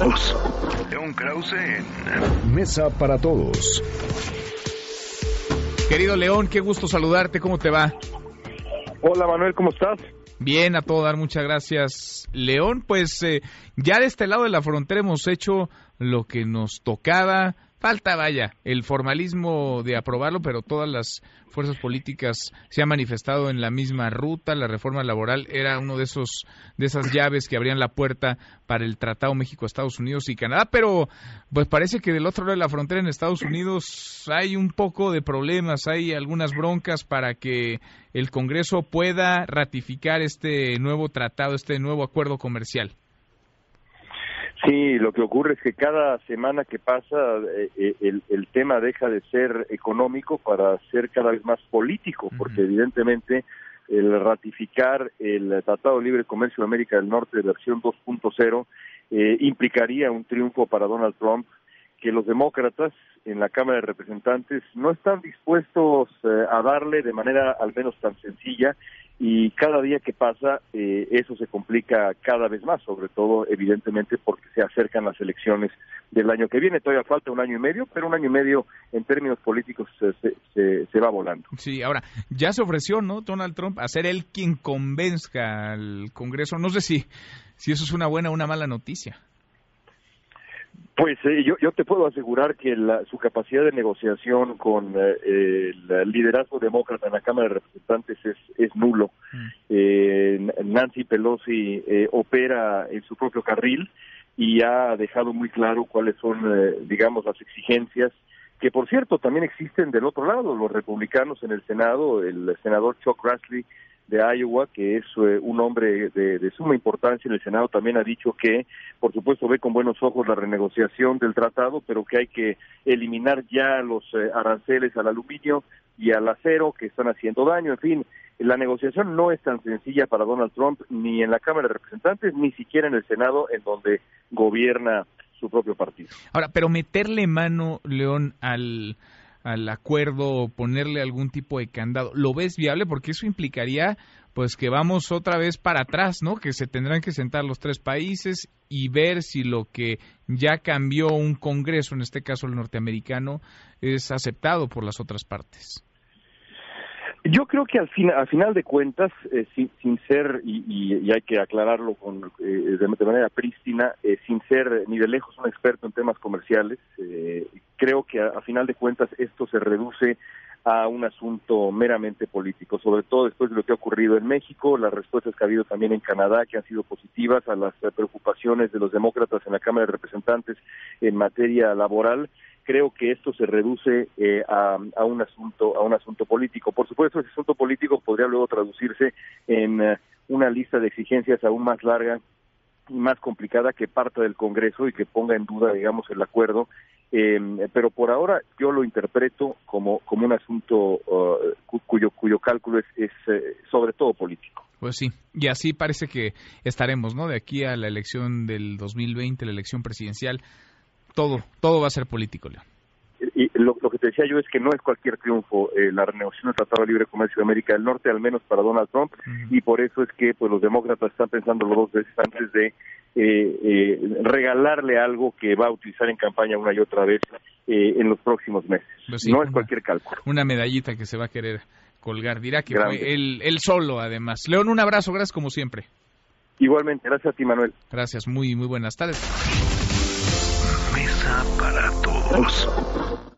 todos. León Krause en Mesa para Todos. Querido León, qué gusto saludarte, ¿cómo te va? Hola Manuel, ¿cómo estás? Bien, a todo dar, muchas gracias. León, pues eh, ya de este lado de la frontera hemos hecho lo que nos tocaba. Falta, vaya, el formalismo de aprobarlo, pero todas las fuerzas políticas se han manifestado en la misma ruta. La reforma laboral era uno de esos de esas llaves que abrían la puerta para el Tratado México, Estados Unidos y Canadá, pero pues parece que del otro lado de la frontera en Estados Unidos hay un poco de problemas, hay algunas broncas para que el Congreso pueda ratificar este nuevo tratado, este nuevo acuerdo comercial. Sí, lo que ocurre es que cada semana que pasa eh, eh, el, el, tema deja de ser económico para ser cada vez más político, porque evidentemente el ratificar el Tratado de Libre Comercio de América del Norte de versión 2.0 eh, implicaría un triunfo para Donald Trump que los demócratas en la Cámara de Representantes no están dispuestos eh, a darle de manera al menos tan sencilla y cada día que pasa eh, eso se complica cada vez más, sobre todo evidentemente porque se acercan las elecciones del año que viene. Todavía falta un año y medio, pero un año y medio en términos políticos se, se, va volando. Sí, ahora, ya se ofreció, ¿no? Donald Trump a ser él quien convenzca al Congreso. No sé si, si eso es una buena o una mala noticia. Pues eh, yo, yo te puedo asegurar que la, su capacidad de negociación con eh, el liderazgo demócrata en la Cámara de Representantes es, es nulo. Mm. Eh, Nancy Pelosi eh, opera en su propio carril y ha dejado muy claro cuáles son, eh, digamos, las exigencias que, por cierto, también existen del otro lado. Los republicanos en el Senado, el senador Chuck Grassley de Iowa, que es eh, un hombre de, de, suma importancia en el Senado, también ha dicho que, por supuesto, ve con buenos ojos la renegociación del tratado, pero que hay que eliminar ya los eh, aranceles al aluminio y al acero que están haciendo daño. En fin, la negociación no es tan sencilla para Donald Trump ni en la Cámara de Representantes, ni siquiera en el Senado, en donde gobierna su propio partido. Ahora, pero meterle mano, León, al al acuerdo, ponerle algún tipo de candado. ¿Lo ves viable? Porque eso implicaría pues que vamos otra vez para atrás, ¿no? Que se tendrán que sentar los tres países y ver si lo que ya cambió un Congreso, en este caso el norteamericano, es aceptado por las otras partes. Yo creo que al, fin, al final de cuentas, eh, sin, sin, ser, y, y, hay que aclararlo con, eh, de, manera prístina, eh, sin ser ni de lejos un experto en temas comerciales, eh, creo que a, final de cuentas esto se reduce a un asunto meramente político, sobre todo después de lo que ha ocurrido en México, las respuestas que ha habido también en Canadá, que han sido positivas a las preocupaciones de los demócratas en la Cámara de Representantes en materia laboral creo que esto se reduce eh, a, un asunto a un asunto político. Por supuesto, ese asunto político podría luego traducirse en uh, una lista de exigencias aún más larga y más complicada que parte del Congreso y que ponga en duda, digamos, el acuerdo. Eh, pero por ahora yo lo interpreto como como un asunto uh, cuyo cuyo cálculo es, es eh, sobre todo político. Pues sí, y así parece que estaremos, ¿no? De aquí a la elección del 2020, la elección presidencial todo, todo va a ser político, León. Y lo, lo, que te decía yo es que no es cualquier triunfo eh, la renegociación del Tratado de Libre Comercio de América del Norte, al menos para Donald Trump, uh -huh. y por eso es que pues los demócratas están pensando los dos veces antes de eh, eh, regalarle algo que va a utilizar en campaña una y otra vez eh, en los próximos meses. Pues sí, no una, es cualquier cálculo. Una medallita que se va a querer colgar, dirá que fue él, él solo además. León, un abrazo, gracias como siempre. Igualmente, gracias a ti Manuel. Gracias, muy, muy buenas tardes para todos.